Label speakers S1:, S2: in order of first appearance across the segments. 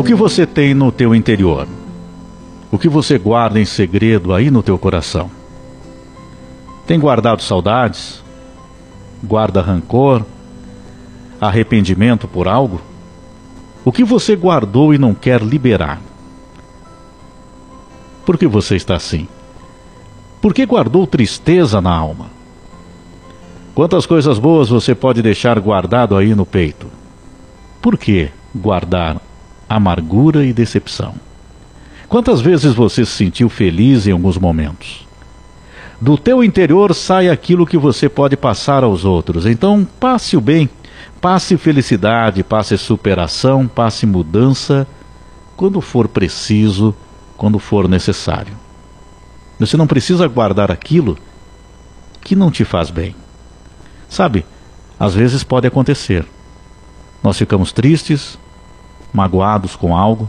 S1: O que você tem no teu interior? O que você guarda em segredo aí no teu coração? Tem guardado saudades? Guarda rancor? Arrependimento por algo? O que você guardou e não quer liberar? Por que você está assim? Por que guardou tristeza na alma? Quantas coisas boas você pode deixar guardado aí no peito? Por que guardar amargura e decepção? Quantas vezes você se sentiu feliz em alguns momentos? Do teu interior sai aquilo que você pode passar aos outros. Então, passe o bem, passe felicidade, passe superação, passe mudança quando for preciso, quando for necessário. Você não precisa guardar aquilo que não te faz bem. Sabe, às vezes pode acontecer. Nós ficamos tristes, magoados com algo,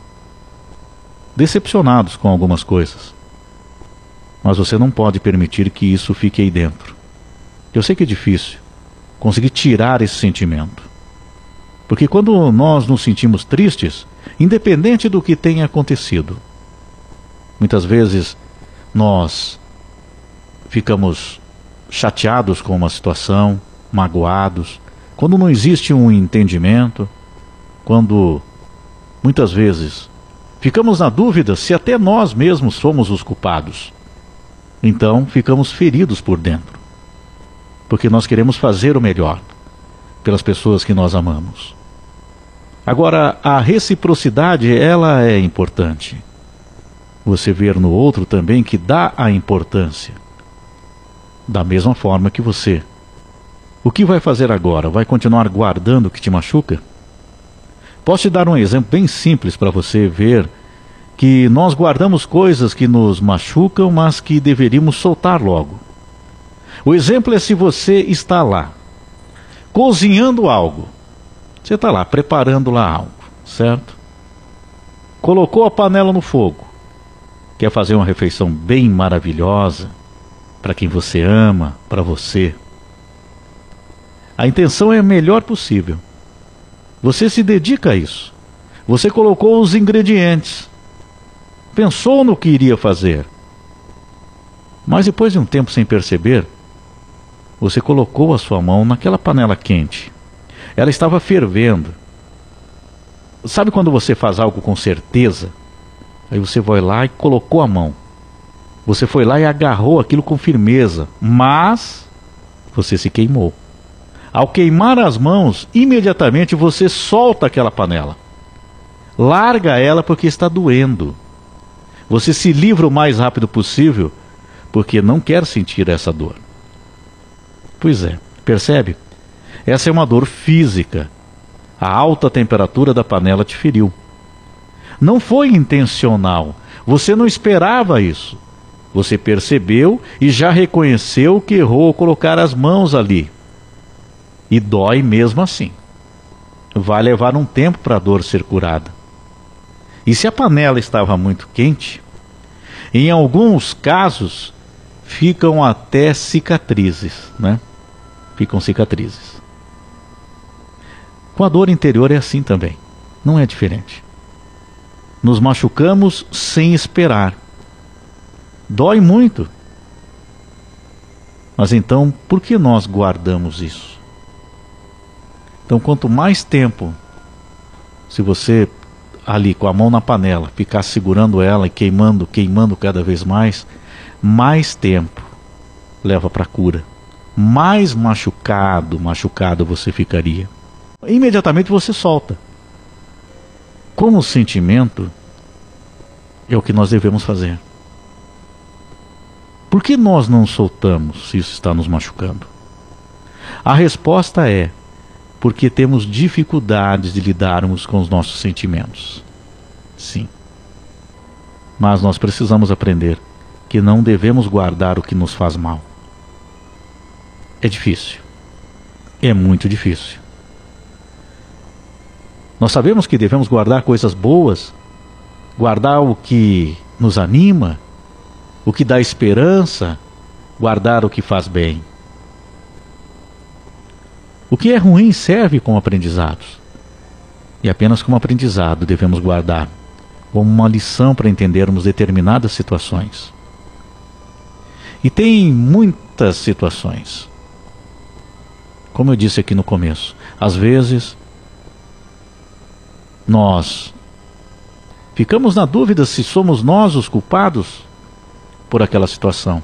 S1: decepcionados com algumas coisas. Mas você não pode permitir que isso fique aí dentro. Eu sei que é difícil conseguir tirar esse sentimento. Porque quando nós nos sentimos tristes, independente do que tenha acontecido, muitas vezes nós ficamos chateados com uma situação, magoados, quando não existe um entendimento, quando muitas vezes ficamos na dúvida se até nós mesmos somos os culpados. Então ficamos feridos por dentro, porque nós queremos fazer o melhor pelas pessoas que nós amamos. Agora, a reciprocidade, ela é importante. Você ver no outro também que dá a importância. Da mesma forma que você o que vai fazer agora? Vai continuar guardando o que te machuca? Posso te dar um exemplo bem simples para você ver que nós guardamos coisas que nos machucam, mas que deveríamos soltar logo. O exemplo é se você está lá, cozinhando algo. Você está lá, preparando lá algo, certo? Colocou a panela no fogo. Quer fazer uma refeição bem maravilhosa para quem você ama, para você. A intenção é a melhor possível. Você se dedica a isso. Você colocou os ingredientes. Pensou no que iria fazer. Mas depois de um tempo sem perceber, você colocou a sua mão naquela panela quente. Ela estava fervendo. Sabe quando você faz algo com certeza? Aí você vai lá e colocou a mão. Você foi lá e agarrou aquilo com firmeza, mas você se queimou. Ao queimar as mãos, imediatamente você solta aquela panela. Larga ela porque está doendo. Você se livra o mais rápido possível porque não quer sentir essa dor. Pois é, percebe? Essa é uma dor física. A alta temperatura da panela te feriu. Não foi intencional. Você não esperava isso. Você percebeu e já reconheceu que errou colocar as mãos ali. E dói mesmo assim. Vai levar um tempo para a dor ser curada. E se a panela estava muito quente, em alguns casos ficam até cicatrizes, né? Ficam cicatrizes. Com a dor interior é assim também, não é diferente. Nos machucamos sem esperar. Dói muito. Mas então, por que nós guardamos isso? Então, quanto mais tempo, se você ali com a mão na panela, ficar segurando ela e queimando, queimando cada vez mais, mais tempo leva para cura. Mais machucado, machucado você ficaria. Imediatamente você solta. Como o sentimento é o que nós devemos fazer. Por que nós não soltamos se isso está nos machucando? A resposta é porque temos dificuldades de lidarmos com os nossos sentimentos. Sim. Mas nós precisamos aprender que não devemos guardar o que nos faz mal. É difícil. É muito difícil. Nós sabemos que devemos guardar coisas boas, guardar o que nos anima, o que dá esperança, guardar o que faz bem. O que é ruim serve como aprendizados. e apenas como aprendizado devemos guardar, como uma lição para entendermos determinadas situações. E tem muitas situações. Como eu disse aqui no começo, às vezes nós ficamos na dúvida se somos nós os culpados por aquela situação.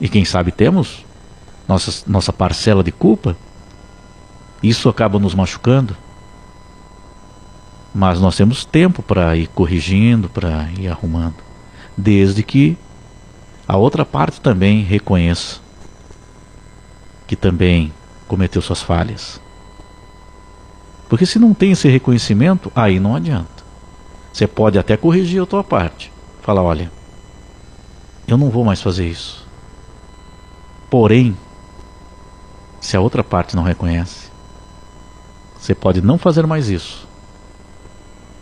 S1: E quem sabe temos nossa, nossa parcela de culpa. Isso acaba nos machucando. Mas nós temos tempo para ir corrigindo, para ir arrumando. Desde que a outra parte também reconheça que também cometeu suas falhas. Porque se não tem esse reconhecimento, aí não adianta. Você pode até corrigir a tua parte. Falar, olha, eu não vou mais fazer isso. Porém, se a outra parte não reconhece, você pode não fazer mais isso.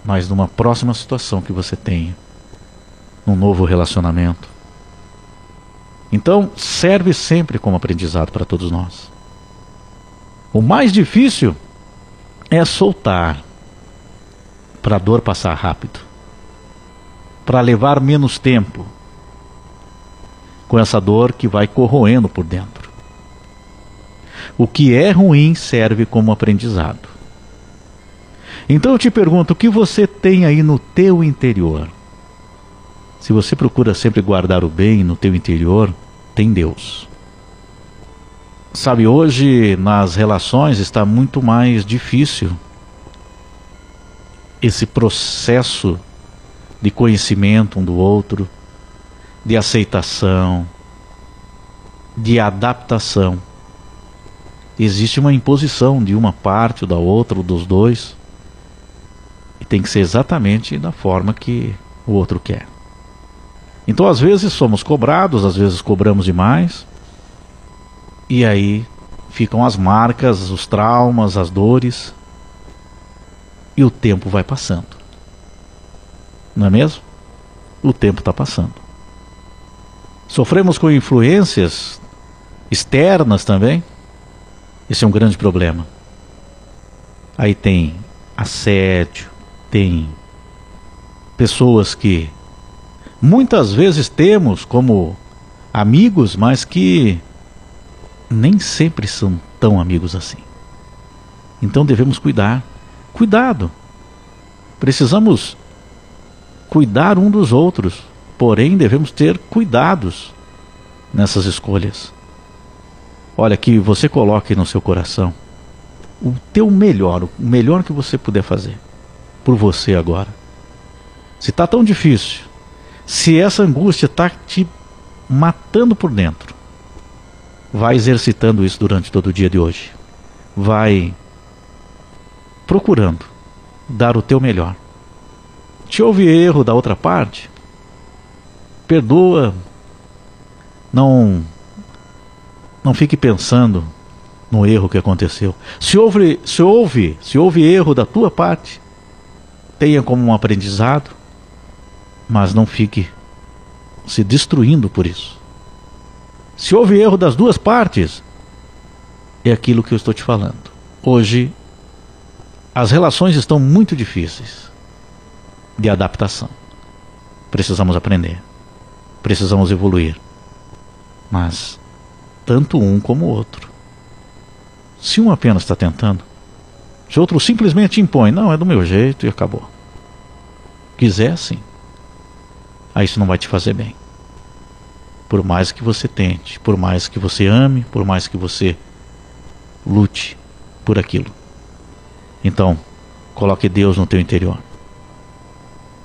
S1: Mas numa próxima situação que você tenha, num novo relacionamento. Então, serve sempre como aprendizado para todos nós. O mais difícil é soltar para a dor passar rápido, para levar menos tempo com essa dor que vai corroendo por dentro. O que é ruim serve como aprendizado. Então eu te pergunto, o que você tem aí no teu interior? Se você procura sempre guardar o bem no teu interior, tem Deus. Sabe, hoje nas relações está muito mais difícil esse processo de conhecimento um do outro, de aceitação, de adaptação. Existe uma imposição de uma parte ou da outra, ou dos dois, e tem que ser exatamente da forma que o outro quer. Então, às vezes, somos cobrados, às vezes cobramos demais, e aí ficam as marcas, os traumas, as dores, e o tempo vai passando. Não é mesmo? O tempo está passando. Sofremos com influências externas também. Esse é um grande problema. Aí tem assédio, tem pessoas que muitas vezes temos como amigos, mas que nem sempre são tão amigos assim. Então devemos cuidar. Cuidado. Precisamos cuidar um dos outros. Porém, devemos ter cuidados nessas escolhas. Olha, que você coloque no seu coração o teu melhor, o melhor que você puder fazer por você agora. Se está tão difícil, se essa angústia está te matando por dentro, vai exercitando isso durante todo o dia de hoje. Vai procurando dar o teu melhor. Te houve erro da outra parte? Perdoa. Não não fique pensando no erro que aconteceu. Se houve, se houve, se houve erro da tua parte, tenha como um aprendizado, mas não fique se destruindo por isso. Se houve erro das duas partes, é aquilo que eu estou te falando. Hoje as relações estão muito difíceis de adaptação. Precisamos aprender precisamos evoluir. Mas tanto um como o outro. Se um apenas está tentando, se outro simplesmente impõe, não, é do meu jeito e acabou. Quiser sim. Aí isso não vai te fazer bem. Por mais que você tente, por mais que você ame, por mais que você lute por aquilo. Então, coloque Deus no teu interior.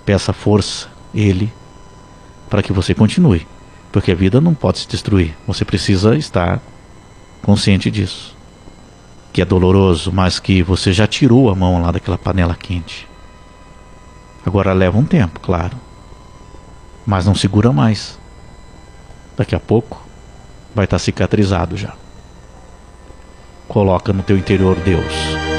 S1: Peça força, Ele para que você continue. Porque a vida não pode se destruir. Você precisa estar consciente disso. Que é doloroso, mas que você já tirou a mão lá daquela panela quente. Agora leva um tempo, claro. Mas não segura mais. Daqui a pouco vai estar cicatrizado já. Coloca no teu interior Deus.